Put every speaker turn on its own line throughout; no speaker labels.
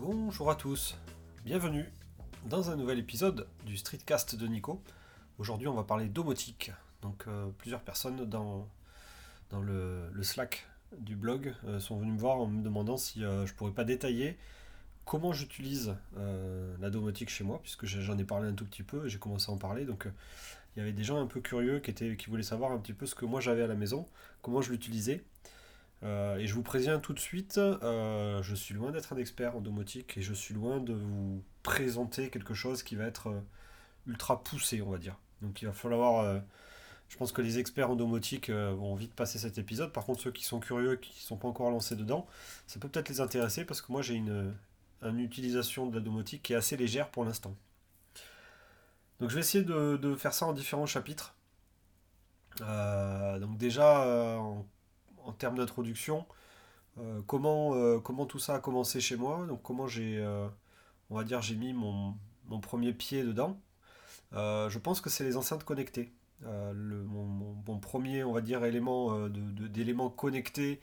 Bonjour à tous, bienvenue dans un nouvel épisode du Streetcast de Nico. Aujourd'hui on va parler domotique. Donc euh, plusieurs personnes dans, dans le, Slack du blog euh, sont venues me voir en me demandant si euh, je pourrais pas détailler comment j'utilise euh, la domotique chez moi, puisque j'en ai parlé un tout petit peu et j'ai commencé à en parler. Donc il y avait des gens un peu curieux qui voulaient savoir un petit peu ce que moi j'avais à la maison, comment je l'utilisais. Euh, et je vous préviens tout de suite, euh, je suis loin d'être un expert en domotique et je suis loin de vous présenter quelque chose qui va être euh, ultra poussé, on va dire. Donc il va falloir, je pense que les experts en domotique vont vite passer cet épisode. Par contre, ceux qui sont curieux, qui ne sont pas encore lancés dedans, ça peut peut-être les intéresser parce que moi j'ai une, utilisation de la domotique qui est assez légère pour l'instant. Donc je vais essayer de, faire ça en différents chapitres. Donc déjà, en, en termes d'introduction, euh, comment, euh, comment tout ça a commencé chez moi, donc comment j'ai, euh, on va dire, j'ai mis mon, mon premier pied dedans. Je pense que c'est les enceintes connectées. Mon, premier, on va dire, élément euh, de, de- d'élément connecté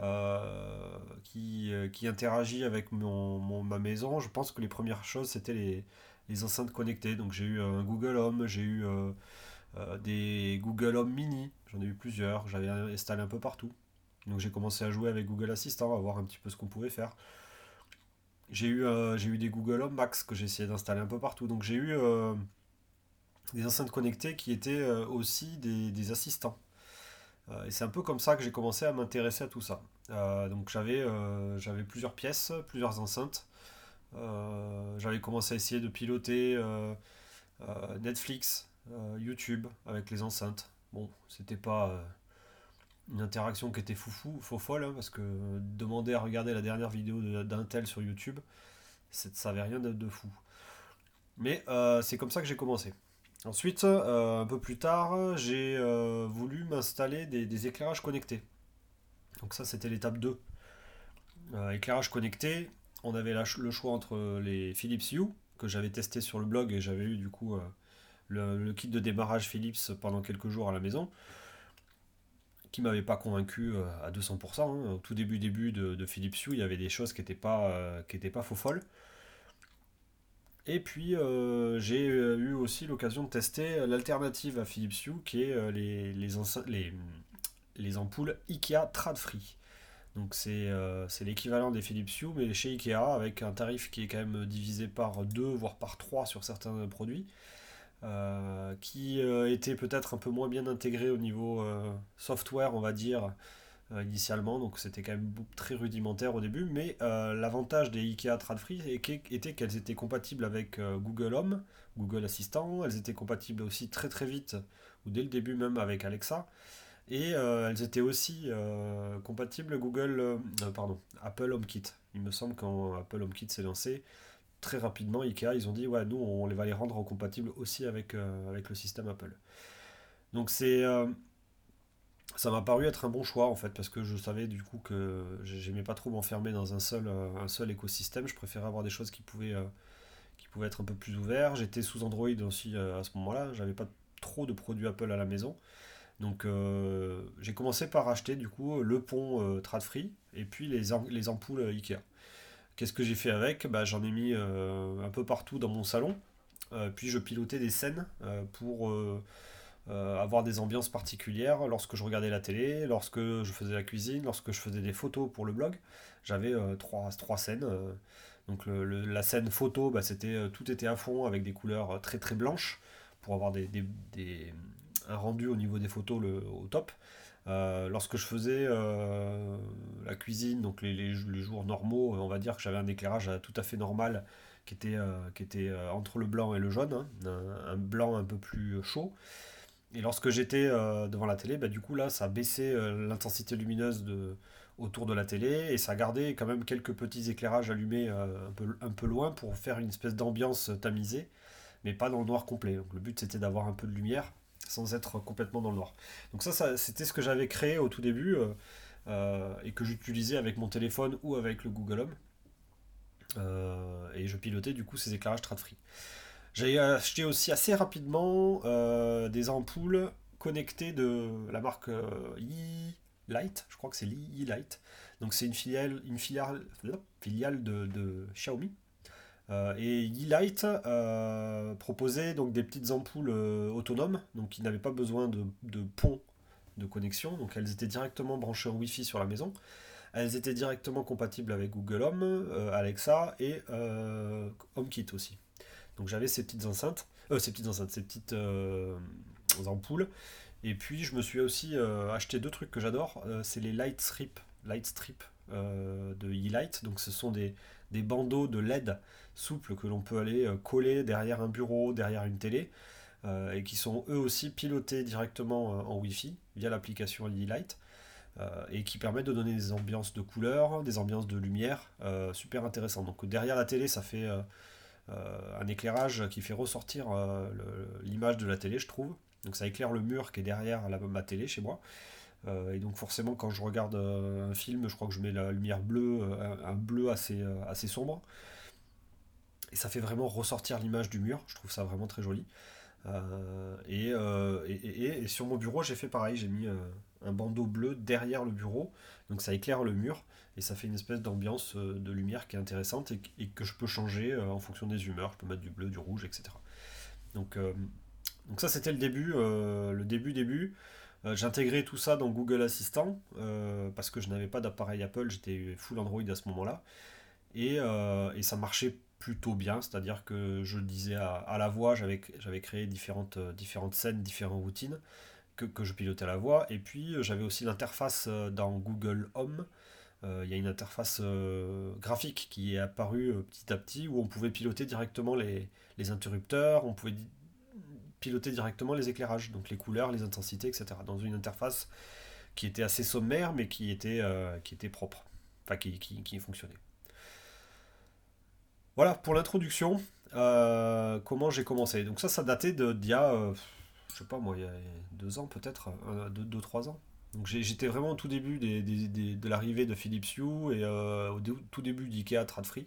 euh, qui, qui interagit avec ma maison. Je pense que les premières choses, c'était les, les enceintes connectées. Donc j'ai eu un Google Home, j'ai eu euh, des Google Home Mini, j'en ai eu plusieurs, j'avais installé un peu partout. Donc j'ai commencé à jouer avec Google Assistant, à voir un petit peu ce qu'on pouvait faire. J'ai eu, euh, des Google Home Max que j'ai essayé d'installer un peu partout. Donc j'ai eu euh, des enceintes connectées qui étaient aussi des, assistants. Et c'est un peu comme ça que j'ai commencé à m'intéresser à tout ça. Donc j'avais plusieurs pièces, plusieurs enceintes. J'avais commencé à essayer de piloter Netflix, euh, YouTube avec les enceintes. Bon, c'était pas euh, une interaction qui était foufou, faux folle, hein, parce que demander à regarder la dernière vidéo d'un sur YouTube, ça avait rien de, fou. Mais euh, c'est comme ça que j'ai commencé. Ensuite, euh, un peu plus tard, j'ai euh, voulu m'installer des, éclairages connectés. Donc ça, c'était l'étape 2. Euh, éclairage connecté, on avait le choix entre les Philips Hue, que j'avais testé sur le blog et j'avais eu du coup euh, le, kit de démarrage Philips pendant quelques jours à la maison, qui m'avait pas convaincu euh, à 200%. hein. Au tout début début de, Philips Hue, il y avait des choses qui n'étaient pas, euh, pas faux folles. Et puis euh, j'ai eu aussi l'occasion de tester l'alternative à Philips Hue, qui est les, ampoules IKEA Trad-Free. Donc c'est c'est l'équivalent des Philips Hue, mais chez IKEA, avec un tarif qui est quand même divisé par 2, voire par 3 sur certains produits, euh, qui euh, était peut-être un peu moins bien intégré au niveau euh, software, on va dire, initialement, donc c'était quand même très rudimentaire au début, mais l'avantage des IKEA Trad-Free était qu'elles étaient compatibles avec Google Home, Google Assistant, elles étaient compatibles aussi très très vite, ou dès le début même avec Alexa, et elles étaient aussi compatibles Google, pardon, Apple HomeKit. Il me semble quand Apple HomeKit s'est lancé, très rapidement, IKEA, ils ont dit, ouais, nous, on les va les rendre compatibles aussi avec, euh, avec le système Apple. Donc c'est... euh, ça m'a paru être un bon choix en fait parce que je savais du coup que j'aimais pas trop m'enfermer dans un seul, euh, un seul écosystème. Je préférais avoir des choses qui pouvaient, qui pouvaient être un peu plus ouverts. J'étais sous Android aussi à ce moment-là. J'avais pas trop de produits Apple à la maison. Donc j'ai commencé par acheter du coup le pont Tradfree et puis les, les ampoules Ikea. Qu'est-ce que j'ai fait avec bah, J'en ai mis euh, un peu partout dans mon salon. Euh, puis je pilotais des scènes euh, pour avoir des ambiances particulières lorsque je regardais la télé, lorsque je faisais la cuisine, lorsque je faisais des photos pour le blog. J'avais trois, trois scènes. donc la scène photo, bah, c'était tout était à fond avec des couleurs très très blanches pour avoir des, des- des- un rendu au niveau des photos le- au top. Euh, lorsque je faisais euh, la cuisine, donc les, les- les jours normaux, on va dire que j'avais un éclairage tout à fait normal qui était, euh, qui était entre le blanc et le jaune, hein, un, un blanc un peu plus chaud. Et lorsque j'étais devant la télé, bah, du coup là, ça baissait l'intensité lumineuse de, autour de la télé et ça gardait quand même quelques petits éclairages allumés un peu, un peu loin pour faire une espèce d'ambiance tamisée, mais pas dans le noir complet. Donc le but c'était d'avoir un peu de lumière sans être complètement dans le noir. Donc ça, c'était ce que j'avais créé au tout début euh, euh, et que j'utilisais avec mon téléphone ou avec le Google Home. Euh, et je pilotais du coup ces éclairages Tradfree. J'ai acheté aussi assez rapidement des ampoules connectées de la marque euh, I- Light, je crois que c'est Li Light. Donc c'est une filiale, une filiale, filiale de, Xiaomi. Euh, et Yi-Light euh, proposait donc des petites ampoules euh, autonomes, donc qui n'avaient pas besoin de, de, pont de connexion, donc elles étaient directement branchées en Wi-Fi sur la maison. Elles étaient directement compatibles avec Google Home, Alexa et HomeKit aussi. Donc j'avais ces petites enceintes, ces petites ampoules. Et puis je me suis aussi acheté deux trucs que j'adore, c'est les Light Strip, Light Strip de E-Light. Donc ce sont des, des bandeaux de LED souples que l'on peut aller euh, coller derrière un bureau, derrière une télé, euh, et qui sont eux aussi pilotés directement euh, en Wi-Fi via l'application E-Light. et qui permettent de donner des ambiances de couleurs, des ambiances de lumière, super intéressant. Donc derrière la télé, ça fait un éclairage qui fait ressortir l'image de la télé, je trouve. Donc ça éclaire le mur qui est derrière ma télé chez moi. et donc forcément quand je regarde un film, je crois que je mets la lumière bleue, un, bleu assez, assez sombre et ça fait vraiment ressortir l'image du mur. Je trouve ça vraiment très joli. Euh, euh, et, sur mon bureau, j'ai fait pareil. J'ai mis euh, un bandeau bleu derrière le bureau, donc ça éclaire le mur et ça fait une espèce d'ambiance de lumière qui est intéressante et, que je peux changer en fonction des humeurs. Je peux mettre du bleu, du rouge, etc. Donc, donc ça, c'était le début, le début début. J'intégrais tout ça dans Google Assistant parce que je n'avais pas d'appareil Apple, j'étais full Android à ce moment-là. Et, et, ça marchait plutôt bien, c'est-à-dire que je disais à, la voix, j'avais créé différentes, euh, différentes scènes, différentes routines que, je pilotais à la voix, et puis euh, j'avais aussi l'interface euh, dans Google Home, il y a une interface graphique qui est apparue petit à petit où on pouvait piloter directement les, interrupteurs, on pouvait piloter directement les éclairages, donc les couleurs, les intensités, etc. Dans une interface qui était assez sommaire mais qui était, propre, enfin qui fonctionnait. Voilà pour l'introduction. Euh, comment j'ai commencé. Donc ça, ça datait d'il y a, euh, je sais pas moi, il y a deux ans peut-être, deux, trois ans. Donc j'étais vraiment au tout début de l'arrivée de Philips Hue et euh, au tout début d'IKEA Tradfree.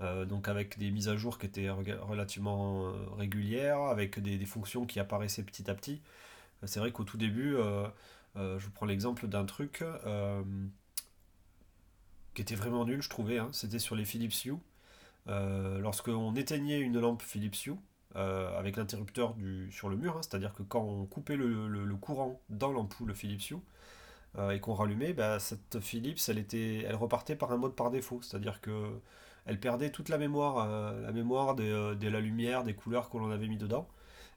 donc avec des mises à jour qui étaient relativement régulières, avec des, des, fonctions qui apparaissaient petit à petit. C'est vrai qu'au tout début, je vous prends l'exemple d'un truc qui était vraiment nul, je trouvais. Hein. C'était sur les Philips Hue. Euh, lorsqu'on éteignait une lampe Philips Hue, euh, avec l'interrupteur sur le mur, hein, c'est-à-dire que quand on coupait le, courant dans l'ampoule Philips Hue euh, et qu'on rallumait, bah, cette Philips, elle, était, elle repartait par un mode par défaut, c'est-à-dire que elle perdait toute la mémoire, la mémoire de, la lumière, des couleurs que l'on avait mis dedans.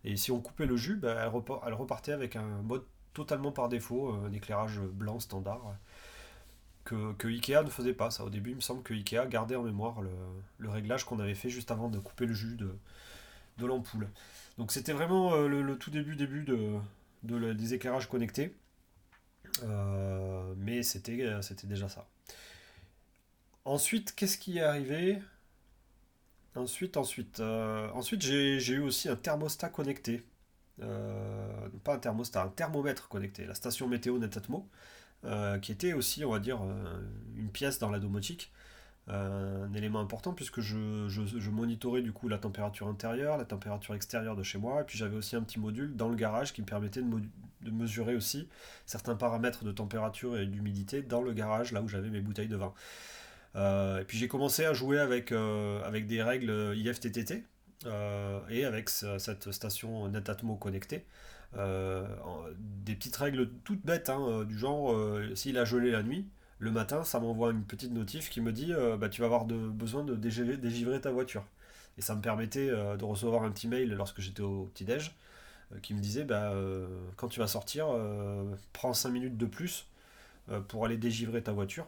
Et si on coupait le jus, bah, elle, repartait avec un mode totalement par défaut, un éclairage blanc standard que, Ikea ne faisait pas ça. Au début, il me semble que Ikea gardait en mémoire le, réglage qu'on avait fait juste avant de couper le jus de, l'ampoule. Donc c'était vraiment euh, le, tout début début de, des éclairages connectés. Euh, mais c'était, euh, c'était déjà ça. Ensuite, qu'est-ce qui est arrivé? Ensuite, ensuite, ensuite j'ai, eu aussi un thermostat connecté. pas un thermostat, un thermomètre connecté. La station météo Netatmo. Euh, qui était aussi, on va dire, euh, une pièce dans la domotique. Euh, un élément important puisque je, je, monitorais du coup la température intérieure, la température extérieure de chez moi, et puis j'avais aussi un petit module dans le garage qui me permettait de, de mesurer aussi certains paramètres de température et d'humidité dans le garage, là où j'avais mes bouteilles de vin. et puis j'ai commencé à jouer avec, avec des règles IFTTT et avec cette station Netatmo connectée. Euh, des petites règles toutes bêtes, hein, euh, du genre, euh, s'il a gelé la nuit, le matin, ça m'envoie une petite notif qui me dit bah, tu vas avoir de, besoin de dégivrer, ta voiture. Et ça me permettait de recevoir un petit mail lorsque j'étais au petit-déj qui me disait bah, quand tu vas sortir, prends 5 minutes de plus pour aller dégivrer ta voiture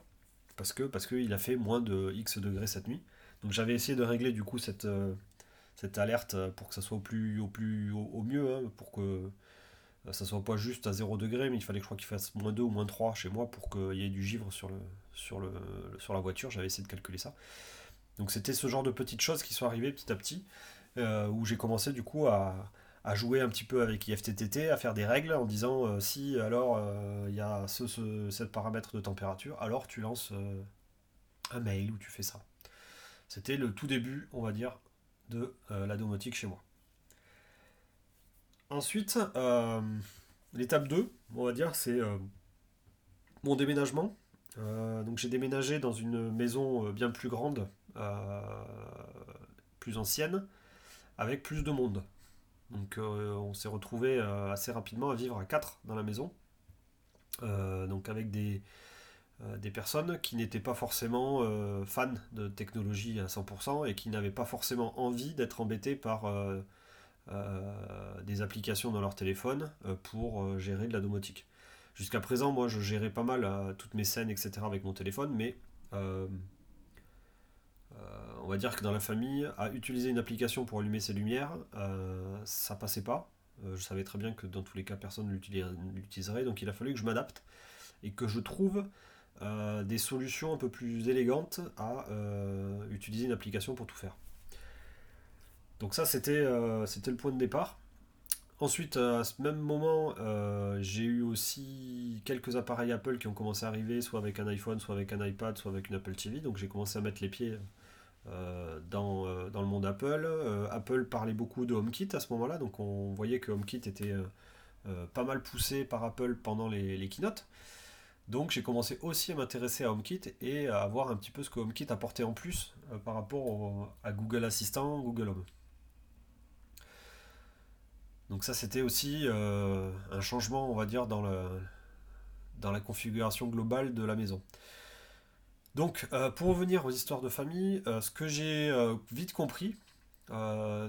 parce que parce qu'il a fait moins de X degrés cette nuit. Donc j'avais essayé de régler du coup cette, cette alerte pour que ça soit au plus au plus au, mieux, hein, pour que ça soit pas juste à 0 degré, mais il fallait que je crois qu'il fasse moins 2 ou moins 3 chez moi pour qu'il y ait du givre sur, le, sur, le, sur la voiture. J'avais essayé de calculer ça. Donc c'était ce genre de petites choses qui sont arrivées petit à petit, euh, où j'ai commencé du coup à, jouer un petit peu avec IFTTT, à faire des règles en disant euh, si alors il y a ce, ce, paramètre de température, alors tu lances un mail où tu fais ça. C'était le tout début, on va dire, de la domotique chez moi. Ensuite, euh, l'étape 2, on va dire, c'est euh, mon déménagement. donc j'ai déménagé dans une maison bien plus grande, plus ancienne, avec plus de monde. Donc on s'est retrouvé assez rapidement à vivre à 4 dans la maison. donc avec des, des personnes qui n'étaient pas forcément fans de technologie à 100% et qui n'avaient pas forcément envie d'être embêtés par des applications dans leur téléphone pour gérer de la domotique. Jusqu'à présent, moi, je gérais pas mal toutes mes scènes, etc. avec mon téléphone, mais on va dire que dans la famille, à utiliser une application pour allumer ses lumières, ça passait pas. je savais très bien que dans tous les cas, personne ne l'utiliserait, donc il a fallu que je m'adapte et que je trouve euh, des solutions un peu plus élégantes à euh, utiliser une application pour tout faire. Donc ça c'était euh, c'était le point de départ. Ensuite, à ce même moment, j'ai eu aussi quelques appareils Apple qui ont commencé à arriver, soit avec un iPhone, soit avec un iPad, soit avec une Apple TV. Donc j'ai commencé à mettre les pieds dans, dans, le monde Apple. Apple parlait beaucoup de HomeKit à ce moment-là, donc on voyait que HomeKit était pas mal poussé par Apple pendant les, les keynotes. Donc j'ai commencé aussi à m'intéresser à HomeKit et à voir un petit peu ce que HomeKit apportait en plus euh, par rapport à Google Assistant, Google Home. Donc ça c'était aussi euh, un changement, on va dire, dans, le, dans la configuration globale de la maison. Donc euh, pour revenir aux histoires de famille, ce que j'ai vite compris,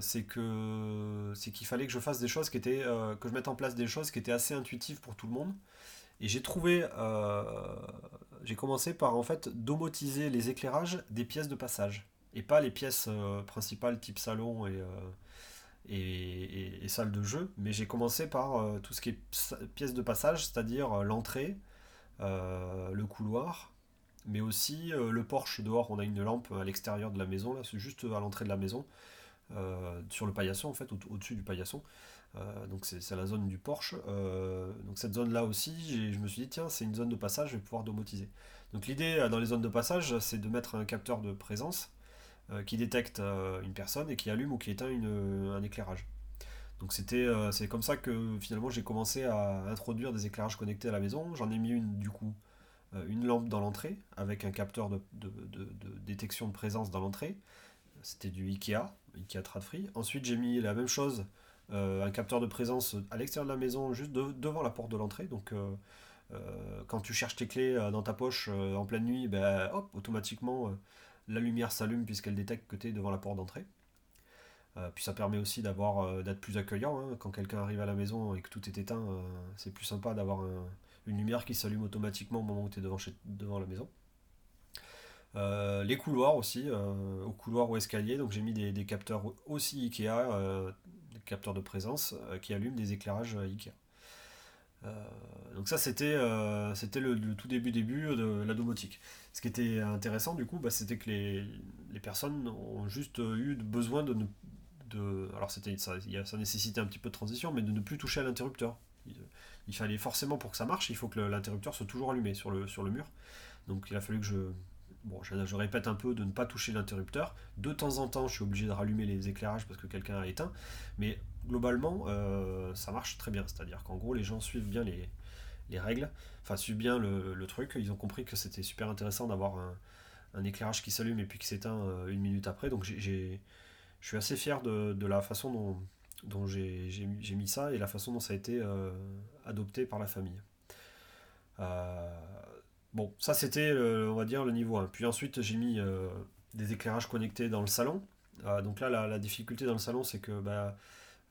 c'est que c'est qu'il fallait que je fasse des choses qui étaient, que je mette en place des choses qui étaient assez intuitives pour tout le monde et j'ai trouvé, euh, j'ai commencé par en fait domotiser les éclairages des pièces de passage et pas les pièces euh, principales type salon et, euh, et, salle de jeu, mais j'ai commencé par tout ce qui est pièces de passage, c'est-à-dire l'entrée, le couloir, mais aussi le porche dehors. On a une lampe à l'extérieur de la maison, là, c'est juste à l'entrée de la maison, sur le paillasson en fait, au-dessus du paillasson. Euh, donc c'est la zone du Porsche. Euh, donc cette zone-là aussi, je me suis dit, tiens, c'est une zone de passage, je vais pouvoir domotiser. Donc l'idée euh, dans les zones de passage, c'est de mettre un capteur de présence qui détecte une personne et qui allume ou qui éteint un éclairage. Donc c'était c'est comme ça que finalement j'ai commencé à introduire des éclairages connectés à la maison. J'en ai mis une du coup, une lampe dans l'entrée avec un capteur de, détection de présence dans l'entrée. C'était du Ikea, Ikea Tradfree. Ensuite j'ai mis la même chose euh, un capteur de présence à l'extérieur de la maison, juste devant la porte de l'entrée. Donc, euh, euh, quand tu cherches tes clés dans ta poche en pleine nuit, ben, hop, automatiquement, la lumière s'allume puisqu'elle détecte que tu es devant la porte d'entrée. puis ça permet aussi d'avoir d'être plus accueillant. Hein. Quand quelqu'un arrive à la maison et que tout est éteint, c'est plus sympa d'avoir une lumière qui s'allume automatiquement au moment où tu es devant, la maison. les couloirs aussi, au couloir ou escalier, donc j'ai mis des, des, capteurs aussi Ikea, capteurs de présence euh, qui allument des éclairages euh, Ikea. Euh, donc ça c'était c'était le, tout début début de la domotique. Ce qui était intéressant du coup, bah, c'était que les, les, personnes ont juste eu besoin de ne de, alors ça, ça nécessitait un petit peu de transition, mais de ne plus toucher à l'interrupteur. Il, fallait forcément pour que ça marche, il faut que l'interrupteur soit toujours allumé sur le, sur le mur. Donc il a fallu que je, bon, je, répète un peu de ne pas toucher l'interrupteur. De temps en temps, je suis obligé de rallumer les éclairages parce que quelqu'un a éteint. Mais globalement, euh, ça marche très bien. C'est-à-dire qu'en gros, les gens suivent bien les, règles, enfin, suivent bien le, truc. Ils ont compris que c'était super intéressant d'avoir un, éclairage qui s'allume et puis qui s'éteint euh, une minute après. Donc, je suis assez fier de, la façon dont, j'ai, mis ça et la façon dont ça a été euh, adopté par la famille. Bon, ça c'était, on va dire, le niveau 1. Puis ensuite, j'ai mis des éclairages connectés dans le salon. Donc là, la, difficulté dans le salon, c'est que bah,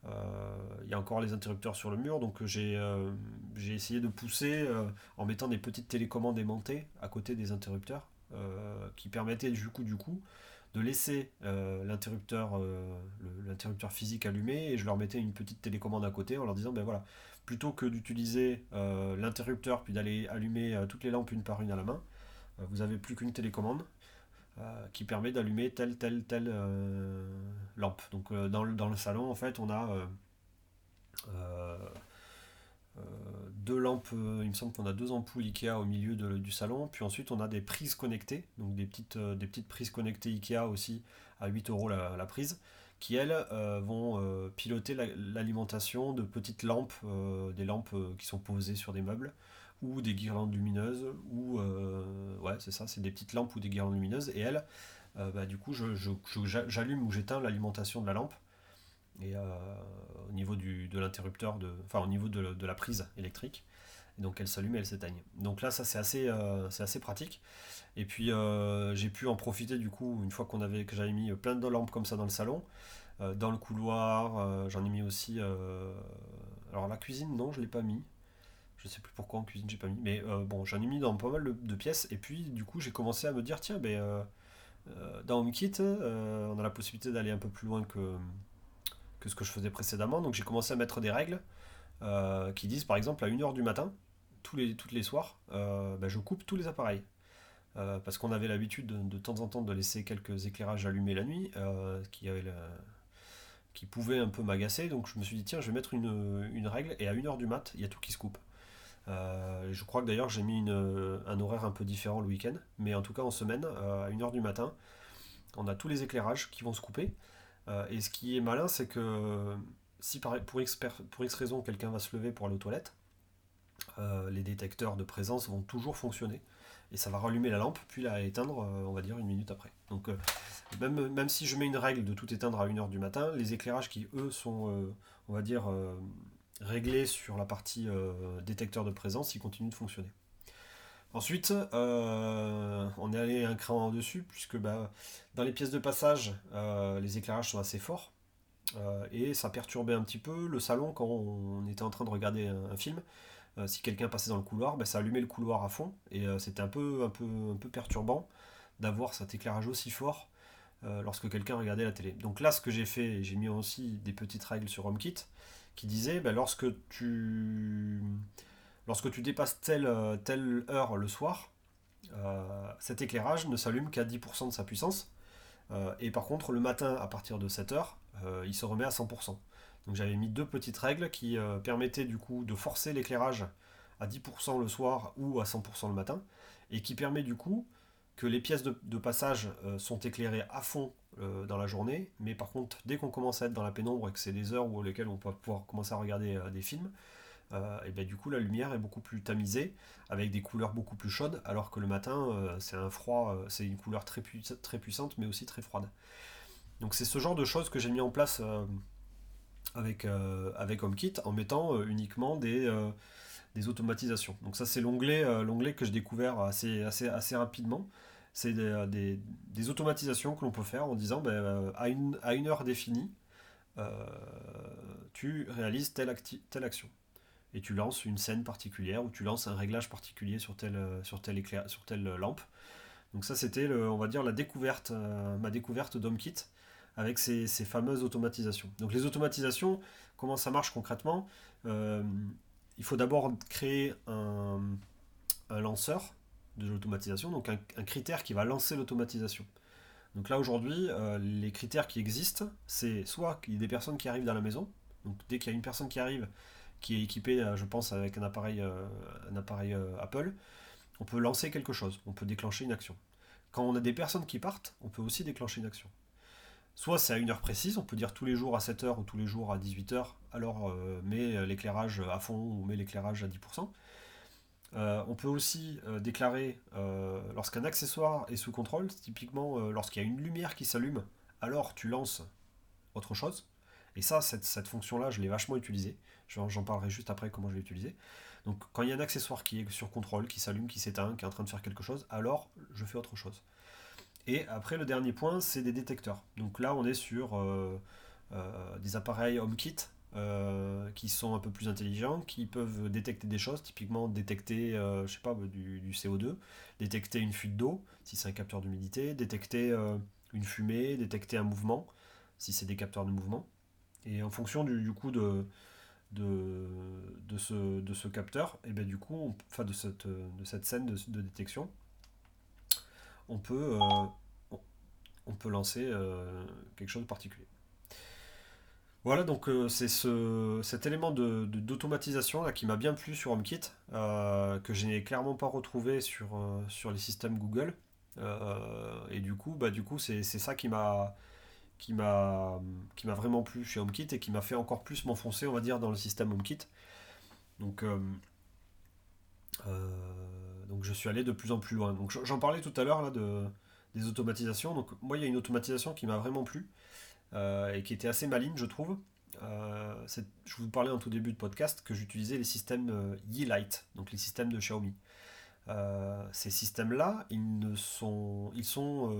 il y a encore les interrupteurs sur le mur. Donc j'ai essayé de pousser en mettant des petites télécommandes aimantées à côté des interrupteurs qui permettaient du coup, de laisser l'interrupteur physique allumé et je leur mettais une petite télécommande à côté en leur disant ben voilà plutôt que d'utiliser euh, l'interrupteur puis d'aller allumer euh, toutes les lampes une par une à la main, euh, vous n'avez plus qu'une télécommande qui permet d'allumer telle, telle, telle lampe. Donc dans, le, dans, le, salon, en fait, on a deux lampes, il me semble qu'on a deux ampoules Ikea au milieu du salon, puis ensuite on a des prises connectées, donc des petites, des petites prises connectées Ikea aussi à 8 euros la prise qui elles euh, vont euh, piloter l'alimentation de petites lampes, euh, des lampes qui sont posées sur des meubles, ou des guirlandes lumineuses, ou ouais, c'est ça, c'est des petites lampes ou des guirlandes lumineuses. Et elles, bah, du coup, j'allume ou j'éteins l'alimentation de la lampe. Et au niveau du, de l'interrupteur, de, enfin au niveau de, de la prise électrique donc elle s'allume et elle s'éteigne. Donc là, ça c'est assez, euh, c'est assez pratique. Et puis euh, j'ai pu en profiter du coup, une fois qu'on avait, que j'avais mis plein de lampes comme ça dans le salon, euh, dans le couloir, j'en ai mis aussi. alors la cuisine, non, je l'ai pas mis. Je sais plus pourquoi en cuisine j'ai pas mis. Mais bon, j'en ai mis dans pas mal de, pièces. Et puis du coup, j'ai commencé à me dire, tiens, ben, dans HomeKit, on a la possibilité d'aller un peu plus loin que, que ce que je faisais précédemment. Donc j'ai commencé à mettre des règles. qui disent par exemple à 1h du matin, tous les, toutes les soirs, euh, bah, je coupe tous les appareils. Euh, parce qu'on avait l'habitude de, temps en temps de laisser quelques éclairages allumés la nuit, euh, qui, avait qui pouvaient un peu m'agacer. Donc je me suis dit, tiens, je vais mettre une, règle, et à 1h du mat, il y a tout qui se coupe. Je crois que d'ailleurs j'ai mis une, un horaire un peu différent le week-end, mais en tout cas en semaine, à 1h du matin, on a tous les éclairages qui vont se couper. et ce qui est malin, c'est que si pour X, pour raison quelqu'un va se lever pour aller aux toilettes, euh, les détecteurs de présence vont toujours fonctionner. Et ça va rallumer la lampe, puis la éteindre, euh, on va dire, une minute après. Donc, euh, même, même si je mets une règle de tout éteindre à 1h du matin, les éclairages qui, eux, sont, on va dire, réglés sur la partie détecteur de présence, ils continuent de fonctionner. Ensuite, on est allé un cran en dessus, puisque bah, dans les pièces de passage, les éclairages sont assez forts. et ça perturbait un petit peu le salon quand on était en train de regarder un film. Euh, si quelqu'un passait dans le couloir, ben, ça allumait le couloir à fond et euh, c'était un peu, un, peu, un peu perturbant d'avoir cet éclairage aussi fort euh, lorsque quelqu'un regardait la télé. Donc là, ce que j'ai fait, j'ai mis aussi des petites règles sur HomeKit qui disaient ben, lorsque, tu, lorsque tu dépasses telle, heure le soir, cet éclairage ne s'allume qu'à 10% de sa puissance. et par contre, le matin, à partir de 7 heures, il se remet à 100%. Donc j'avais mis deux petites règles qui euh, permettaient du coup de forcer l'éclairage à 10% le soir ou à 100% le matin, et qui permet du coup que les pièces de, passage euh, sont éclairées à fond euh, dans la journée, mais par contre dès qu'on commence à être dans la pénombre et que c'est des heures où on peut pouvoir commencer à regarder des films, et bien du coup la lumière est beaucoup plus tamisée, avec des couleurs beaucoup plus chaudes, alors que le matin c'est un froid, c'est une couleur très, très puissante mais aussi très froide. Donc c'est ce genre de choses que j'ai mis en place avec, euh, avec HomeKit en mettant euh, uniquement des, euh, automatisations. Donc ça c'est l'onglet l'onglet que j'ai découvert assez, assez, assez rapidement. C'est des, des, automatisations que l'on peut faire en disant ben, à, une, à une heure définie, tu réalises telle, telle action. Et tu lances une scène particulière ou tu lances un réglage particulier sur telle, sur telle, éclair, sur telle lampe. Donc ça c'était, on va dire, la découverte, ma découverte d'HomeKit avec ces, fameuses automatisations. Donc les automatisations, comment ça marche concrètement? Euh, Il faut d'abord créer un, lanceur de l'automatisation, donc un, critère qui va lancer l'automatisation. Donc là aujourd'hui, euh, les critères qui existent, c'est soit qu'il y ait des personnes qui arrivent dans la maison, donc dès qu'il y a une personne qui arrive, qui est équipée, euh, je pense, avec un appareil, un appareil Apple, on peut lancer quelque chose, on peut déclencher une action. Quand on a des personnes qui partent, on peut aussi déclencher une action. Soit c'est à une heure précise, on peut dire tous les jours à 7h ou tous les jours à 18h, alors euh, mets l'éclairage à fond ou mets l'éclairage à 10%. Euh, on peut aussi euh, déclarer lorsqu'un accessoire est sous contrôle, typiquement lorsqu'il y a une lumière qui s'allume, alors tu lances autre chose. Et ça, cette, cette fonction-là, je l'ai vachement utilisée. J'en parlerai juste après comment je l'ai utilisée. Donc quand il y a un accessoire qui est sur contrôle, qui s'allume, qui s'éteint, qui est en train de faire quelque chose, alors je fais autre chose. Et après, le dernier point, c'est des détecteurs. Donc là, on est sur euh, euh, des appareils HomeKit euh, qui sont un peu plus intelligents, qui peuvent détecter des choses, typiquement détecter, je sais pas, du, CO2, détecter une fuite d'eau, si c'est un capteur d'humidité, détecter une fumée, détecter un mouvement, si c'est des capteurs de mouvement. Et en fonction du, coup de, de, ce, de ce capteur, et bien du coup, enfin de cette, de cette scène de détection, on peut, euh, on peut lancer euh, quelque chose de particulier. Voilà, donc euh, c'est ce, cet élément d'automatisation de, qui m'a bien plu sur HomeKit, que je n'ai clairement pas retrouvé sur, sur les systèmes Google. et du coup, bah, du coup c'est ça qui m'a qui m'a qui m'a vraiment plu chez HomeKit et qui m'a fait encore plus m'enfoncer, on va dire, dans le système HomeKit. Donc donc je suis allé de plus en plus loin. Donc j'en parlais tout à l'heure là de, des automatisations. Donc moi il y a une automatisation qui m'a vraiment plu et qui était assez maligne je trouve. je vous parlais en tout début de podcast que j'utilisais les systèmes Yeelight, donc les systèmes de Xiaomi. ces systèmes-là, ils ne sont, ils sont,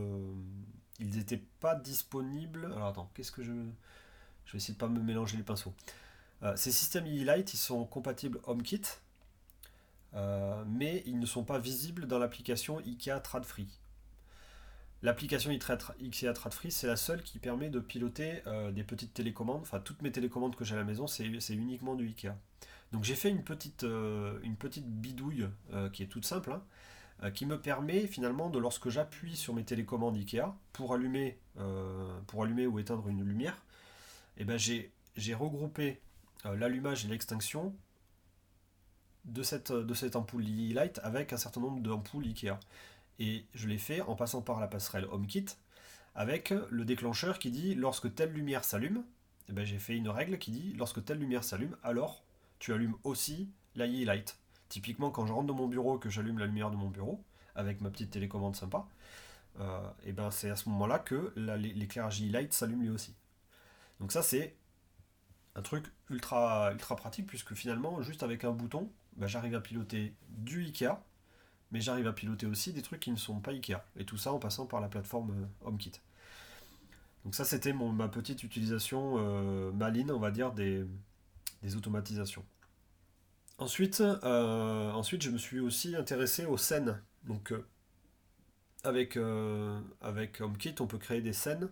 ils n'étaient pas disponibles. Alors attends, qu'est-ce que je, je vais essayer de pas me mélanger les pinceaux. ces systèmes E-Light, ils sont compatibles HomeKit, euh, mais ils ne sont pas visibles dans l'application IKEA TradFree. L'application IKEA TradFree, c'est la seule qui permet de piloter euh, des petites télécommandes. Enfin, toutes mes télécommandes que j'ai à la maison, c'est uniquement du IKEA. Donc j'ai fait une petite, euh, une petite bidouille qui est toute simple, hein, qui me permet finalement de lorsque j'appuie sur mes télécommandes IKEA pour allumer, pour allumer ou éteindre une lumière, eh ben j'ai regroupé l'allumage et l'extinction de cette, de cette ampoule Light avec un certain nombre d'ampoules Ikea. Et je l'ai fait en passant par la passerelle HomeKit avec le déclencheur qui dit lorsque telle lumière s'allume, eh ben j'ai fait une règle qui dit lorsque telle lumière s'allume, alors tu allumes aussi la Light. Typiquement, quand je rentre dans mon bureau que j'allume la lumière de mon bureau avec ma petite télécommande sympa, et euh, eh ben c'est à ce moment-là que l'éclairage Light s'allume lui aussi. Donc ça c'est un truc ultra, ultra pratique puisque finalement juste avec un bouton bah, j'arrive à piloter du Ikea, mais j'arrive à piloter aussi des trucs qui ne sont pas Ikea. Et tout ça en passant par la plateforme euh, HomeKit. Donc ça c'était ma petite utilisation euh, maline, on va dire, des, automatisations. Ensuite, euh, ensuite, je me suis aussi intéressé aux scènes. Donc avec, avec HomeKit, on peut créer des scènes.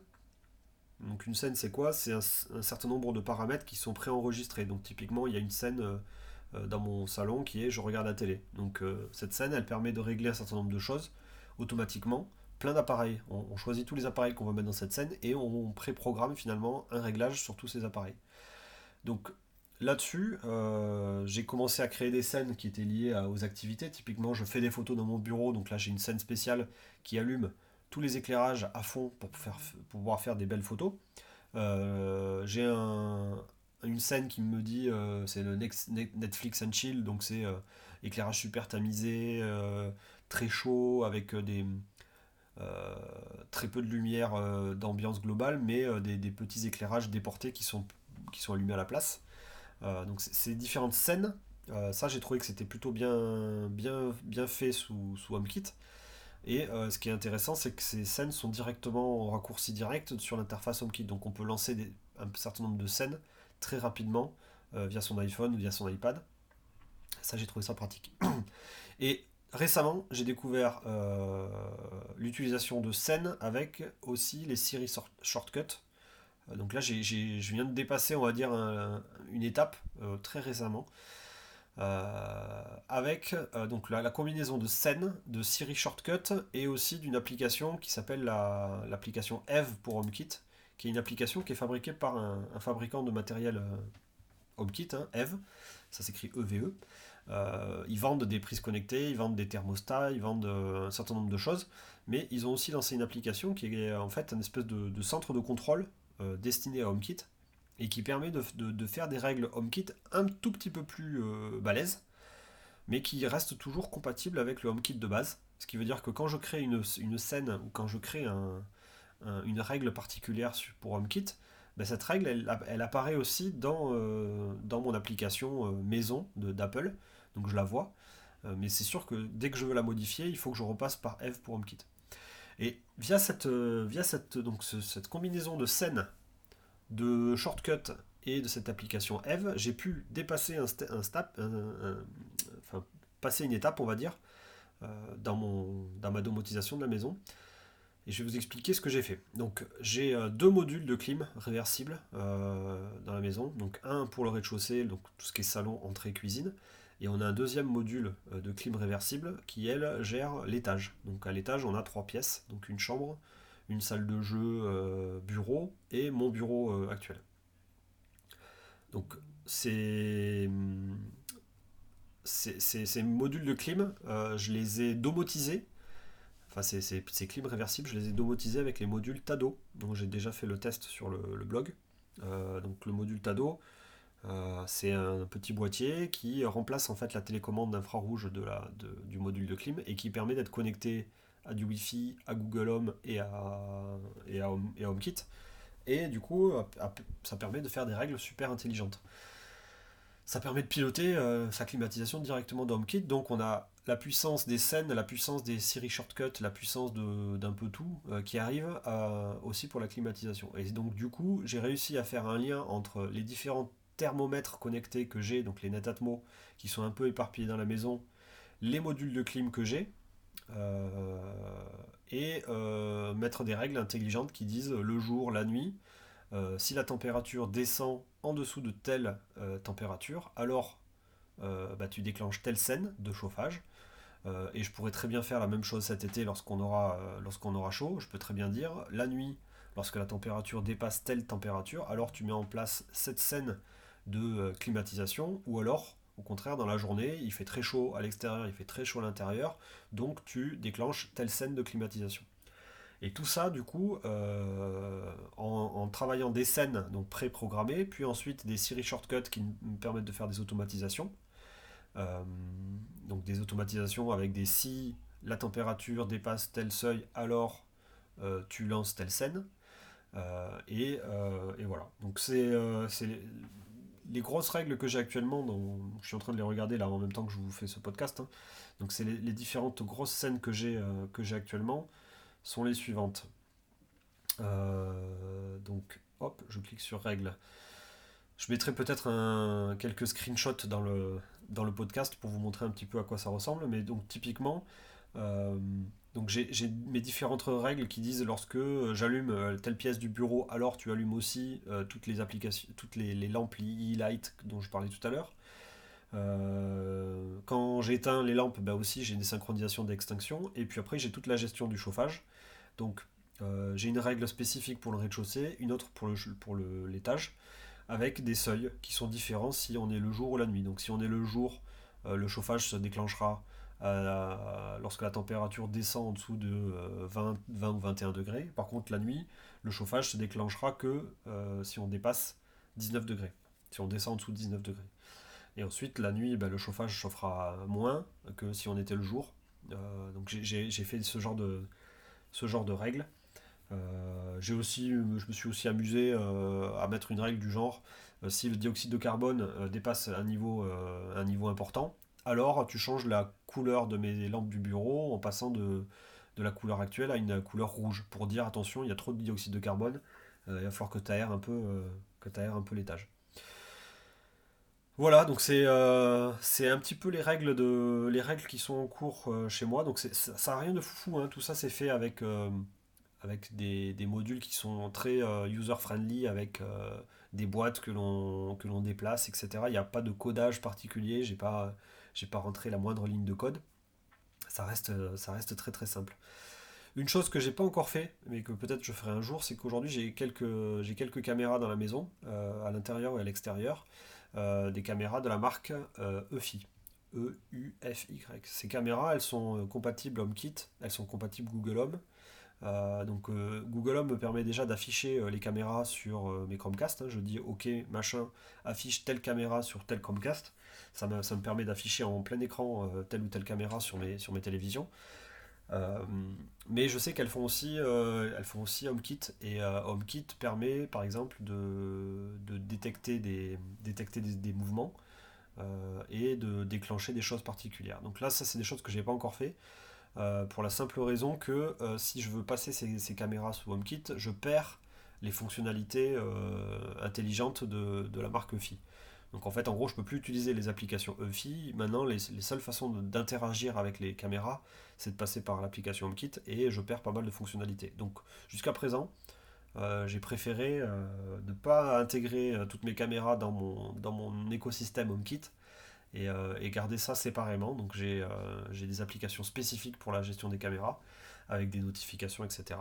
Donc une scène c'est quoi? C'est un, un, certain nombre de paramètres qui sont préenregistrés. Donc typiquement il y a une scène dans mon salon qui est je regarde la télé. Donc euh, cette scène, elle permet de régler un certain nombre de choses automatiquement. Plein d'appareils. On, choisit tous les appareils qu'on va mettre dans cette scène et on, préprogramme finalement un réglage sur tous ces appareils. Donc là-dessus, euh, j'ai commencé à créer des scènes qui étaient liées aux activités. Typiquement, je fais des photos dans mon bureau, donc là j'ai une scène spéciale qui allume tous les éclairages à fond pour pouvoir faire des belles photos. j'ai un, une scène qui me dit euh, c'est le Netflix and chill, donc c'est euh, éclairage super tamisé, euh, très chaud, avec des très peu de lumière d'ambiance globale, mais des, petits éclairages déportés qui sont, qui allumés à la place. donc ces différentes scènes, ça j'ai trouvé que c'était plutôt bien, bien, bien fait sous, sous HomeKit. Et ce qui est intéressant, c'est que ces scènes sont directement en raccourci direct sur l'interface HomeKit. Donc on peut lancer un certain nombre de scènes très rapidement euh, via son iPhone ou via son iPad. Ça, j'ai trouvé ça pratique. Et récemment, j'ai découvert euh, l'utilisation de scènes avec aussi les Siri Shortcuts. Euh, donc là, j'ai, je viens de dépasser, on va dire, une étape très récemment. avec la, combinaison de scènes, de Siri Shortcut et aussi d'une application qui s'appelle l'application Eve pour HomeKit, qui est une application qui est fabriquée par un, fabricant de matériel euh, HomeKit, hein, Eve, ça s'écrit EVE. E. Euh, ils vendent des prises connectées, ils vendent des thermostats, ils vendent euh, un certain nombre de choses, mais ils ont aussi lancé une application qui est en fait un espèce de, centre de contrôle destiné à HomeKit et qui permet de, faire des règles HomeKit un tout petit peu plus balèzes, mais qui reste toujours compatible avec le HomeKit de base. Ce qui veut dire que quand je crée une scène ou quand je crée un, une règle particulière pour HomeKit, ben cette règle, elle, apparaît aussi dans, euh, dans mon application euh, maison d'Apple, donc je la vois. Euh, mais c'est sûr que dès que je veux la modifier, il faut que je repasse par Eve pour HomeKit. Et via cette, via cette, donc cette combinaison de scènes, de shortcuts et de cette application Eve, j'ai pu dépasser un, step, enfin passer une étape, on va dire, dans, mon, dans ma domotisation de la maison et je vais vous expliquer ce que j'ai fait. Donc j'ai euh, deux modules de clim réversibles euh, dans la maison. Donc un pour le rez-de-chaussée, donc tout ce qui est salon, entrée, cuisine. Et on a un deuxième module euh, de clim réversible qui, elle, gère l'étage. Donc à l'étage, on a trois pièces. Donc une chambre, une salle de jeu, bureau et mon bureau actuel. Donc ces, ces, modules de clim, je les ai domotisés ces, ces, clims réversibles, je les ai domotisés avec les modules Tado. Donc j'ai déjà fait le test sur le, blog. Euh, donc le module Tado, c'est un petit boîtier qui remplace en fait la télécommande d'infrarouge de la, du module de clim et qui permet d'être connecté à du Wi-Fi, à Google Home et à, et à, et à HomeKit. Et du coup, ça permet de faire des règles super intelligentes. Ça permet de piloter euh, sa climatisation directement dans HomeKit. Donc on a la puissance des scènes, la puissance des Siri Shortcuts, la puissance d'un peu tout euh, qui arrive euh, aussi pour la climatisation. Et donc du coup, j'ai réussi à faire un lien entre les différents thermomètres connectés que j'ai, donc les Netatmo, qui sont un peu éparpillés dans la maison, les modules de clim que j'ai, et mettre des règles intelligentes qui disent le jour, la nuit, euh, si la température descend en dessous de telle euh, température, alors euh, bah, tu déclenches telle scène de chauffage. Et je pourrais très bien faire la même chose cet été lorsqu'on aura, lorsqu'on aura chaud. Je peux très bien dire, la nuit, lorsque la température dépasse telle température, alors tu mets en place cette scène de climatisation, ou alors, au contraire, dans la journée, il fait très chaud à l'extérieur, il fait très chaud à l'intérieur, donc tu déclenches telle scène de climatisation. Et tout ça, du coup, euh, en, travaillant des scènes donc pré-programmées, puis ensuite des Siri shortcuts qui me permettent de faire des automatisations. Euh, donc des automatisations avec des si la température dépasse tel seuil, alors euh, tu lances telle scène. Et, voilà. Donc c'est les, grosses règles que j'ai actuellement, je suis en train de les regarder là en même temps que je vous fais ce podcast. Hein. Donc c'est les, différentes grosses scènes que j'ai actuellement sont les suivantes. Euh, donc, hop, je clique sur règles. Je mettrai peut-être quelques screenshots dans le, dans le podcast pour vous montrer un petit peu à quoi ça ressemble. Mais donc, typiquement, euh, donc j'ai mes différentes règles qui disent lorsque j'allume euh, telle pièce du bureau, alors tu allumes aussi toutes les applications, toutes les, lampes e-light dont je parlais tout à l'heure. quand j'éteins les lampes, bah aussi j'ai des synchronisations d'extinction. Et puis après, j'ai toute la gestion du chauffage. Donc euh, j'ai une règle spécifique pour le rez-de-chaussée, une autre pour, le, pour l'étage, avec des seuils qui sont différents si on est le jour ou la nuit. Donc si on est le jour, euh, le chauffage se déclenchera lorsque la température descend en dessous de 20, euh, 20, ou 21 degrés. Par contre la nuit, le chauffage se déclenchera que si on dépasse 19 degrés, si on descend en dessous de 19 degrés. Et ensuite la nuit, ben, le chauffage chauffera moins que si on était le jour. donc j'ai fait ce genre de règles. Euh, j'ai aussi, je me suis aussi amusé euh, à mettre une règle du genre euh, si le dioxyde de carbone dépasse un niveau, un niveau important, alors tu changes la couleur de mes lampes du bureau en passant de, la couleur actuelle à une couleur rouge pour dire attention, il y a trop de dioxyde de carbone, il va falloir que tu aères un peu, peu l'étage. Voilà, donc c'est un petit peu les règles, de, les règles qui sont en cours chez moi. Donc ça n'a rien de fou, hein. tout ça c'est fait avec, avec des, modules qui sont très user-friendly, avec des boîtes que l'on déplace, etc. Il n'y a pas de codage particulier, j'ai pas, pas rentré la moindre ligne de code. Ça reste, ça reste très très simple. Une chose que j'ai pas encore fait, mais que peut-être je ferai un jour, c'est qu'aujourd'hui j'ai quelques, quelques caméras dans la maison, à l'intérieur et à l'extérieur. Euh, des caméras de la marque euh, EFI. E-U-F-Y. Ces caméras, elles sont euh, compatibles HomeKit, elles sont compatibles Google Home. Donc Google Home me permet déjà d'afficher les caméras sur mes Chromecast. Hein. Je dis OK, machin, affiche telle caméra sur tel Chromecast. Ça me, permet d'afficher en plein écran telle ou telle caméra sur mes, télévisions. Euh, mais je sais qu'elles font aussi, euh, elles font aussi HomeKit et euh, HomeKit permet par exemple de, détecter des, mouvements et de déclencher des choses particulières. Donc là, ça c'est des choses que j'ai pas encore fait. Pour la simple raison que si je veux passer ces, caméras sous HomeKit, je perds les fonctionnalités intelligentes de, de, la marque FI. Donc en fait, en gros, je ne peux plus utiliser les applications EFI. Maintenant, les, seules façons d'interagir avec les caméras, c'est de passer par l'application HomeKit et je perds pas mal de fonctionnalités. Donc jusqu'à présent, euh, j'ai préféré euh, ne pas intégrer euh, toutes mes caméras dans mon, dans mon écosystème HomeKit et, et garder ça séparément. Donc j'ai des applications spécifiques pour la gestion des caméras avec des notifications, etc.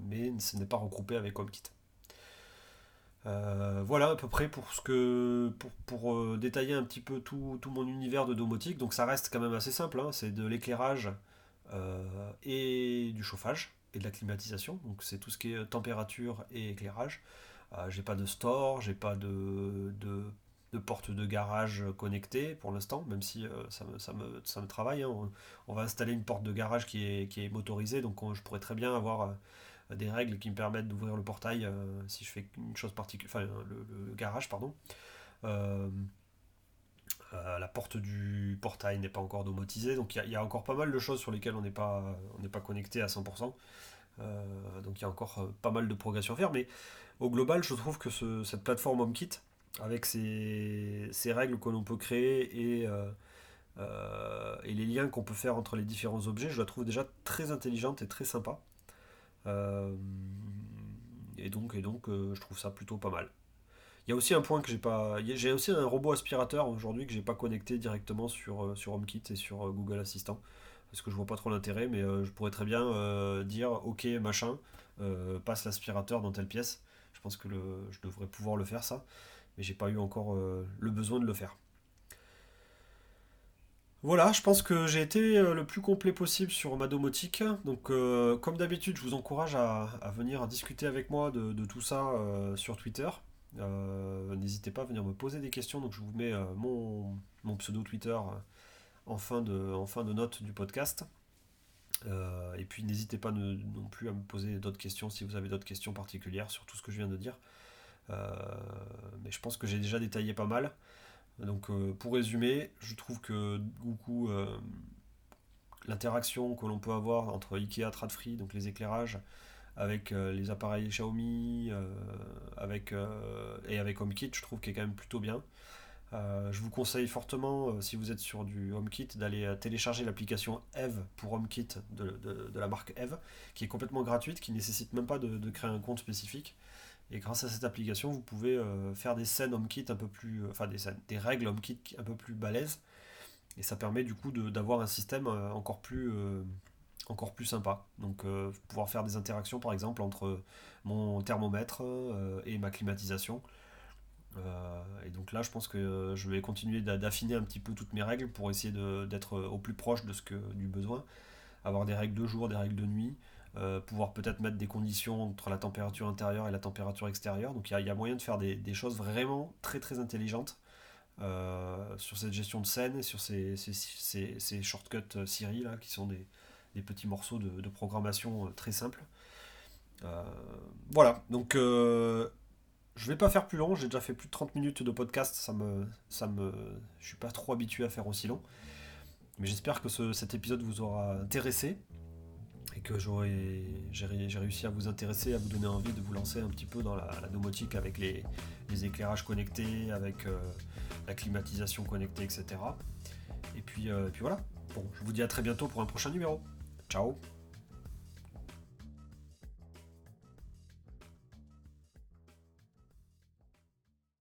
mais ce n'est pas regroupé avec HomeKit. Euh, voilà à peu près pour ce que pour, euh, détailler un petit peu tout, mon univers de domotique. Donc ça reste quand même assez simple, hein. c'est de l'éclairage euh, et du chauffage et de la climatisation. Donc c'est tout ce qui est température et éclairage. j'ai pas de store, j'ai pas de, porte de garage connectée pour l'instant, même si ça, me, ça, me, travaille. Hein. On, va installer une porte de garage qui est, motorisée, donc je pourrais très bien avoir des règles qui me permettent d'ouvrir le portail si je fais une chose particulière, enfin le, garage, pardon. Euh, la porte du portail n'est pas encore domotisée, donc il y, a encore pas mal de choses sur lesquelles on n'est pas, on pas connecté à 100%. Euh, donc il y a encore euh, pas mal de progression à faire, mais au global, je trouve que cette plateforme HomeKit, avec ses, règles que l'on peut créer et, et les liens qu'on peut faire entre les différents objets, je la trouve déjà très intelligente et très sympa. et donc, et donc je trouve ça plutôt pas mal. Il y a aussi un point que j'ai pas. J'ai aussi un robot aspirateur aujourd'hui que j'ai pas connecté directement sur, euh, HomeKit et sur euh, Google Assistant. Parce que je vois pas trop l'intérêt, mais euh, je pourrais très bien dire ok machin, passe l'aspirateur dans telle pièce. Je pense que je devrais pouvoir le faire ça, mais j'ai pas eu encore le besoin de le faire. Voilà, je pense que j'ai été le plus complet possible sur ma domotique. Donc, comme d'habitude, je vous encourage à, venir discuter avec moi de tout ça sur Twitter. Euh, n'hésitez pas à venir me poser des questions. Donc je vous mets euh, mon, pseudo Twitter euh, en fin de note du podcast. et puis n'hésitez pas non plus à me poser d'autres questions si vous avez d'autres questions particulières sur tout ce que je viens de dire. Mais je pense que j'ai déjà détaillé pas mal. Donc pour résumer, je trouve que beaucoup l'interaction que l'on peut avoir entre Ikea Tradfree, donc les éclairages, avec euh, les appareils Xiaomi euh, avec, euh, et avec HomeKit, je trouve qu'il est quand même plutôt bien. je vous conseille fortement, si vous êtes sur du HomeKit, d'aller télécharger l'application Eve pour HomeKit de, de, la marque Eve, qui est complètement gratuite, qui ne nécessite même pas de, créer un compte spécifique. Et grâce à cette application, vous pouvez faire des scènes HomeKit un peu plus, enfin des, règles HomeKit un peu plus balèzes. Et ça permet du coup d'avoir un système encore plus, encore plus sympa. Donc euh, pouvoir faire des interactions par exemple entre mon thermomètre euh, et ma climatisation. Euh, et donc là je pense que je vais continuer d'affiner un petit peu toutes mes règles pour essayer d'être au plus proche de ce que du besoin. Avoir des règles de jour, des règles de nuit. Pouvoir peut-être mettre des conditions entre la température intérieure et la température extérieure. Donc il y, a moyen de faire des, choses vraiment très très intelligentes sur cette gestion de scène et sur ces, shortcuts Siri là qui sont des, petits morceaux de, programmation euh, très simples. Euh, voilà, donc euh, je vais pas faire plus long, j'ai déjà fait plus de 30 minutes de podcast, ça me, ça suis pas trop habitué à faire aussi long. Mais j'espère que cet épisode vous aura intéressé et que j'ai, réussi à vous intéresser, à vous donner envie de vous lancer un petit peu dans la, domotique avec les, éclairages connectés, avec la climatisation connectée, etc. Et puis, et puis voilà. Bon, je vous dis à très bientôt pour un prochain numéro. Ciao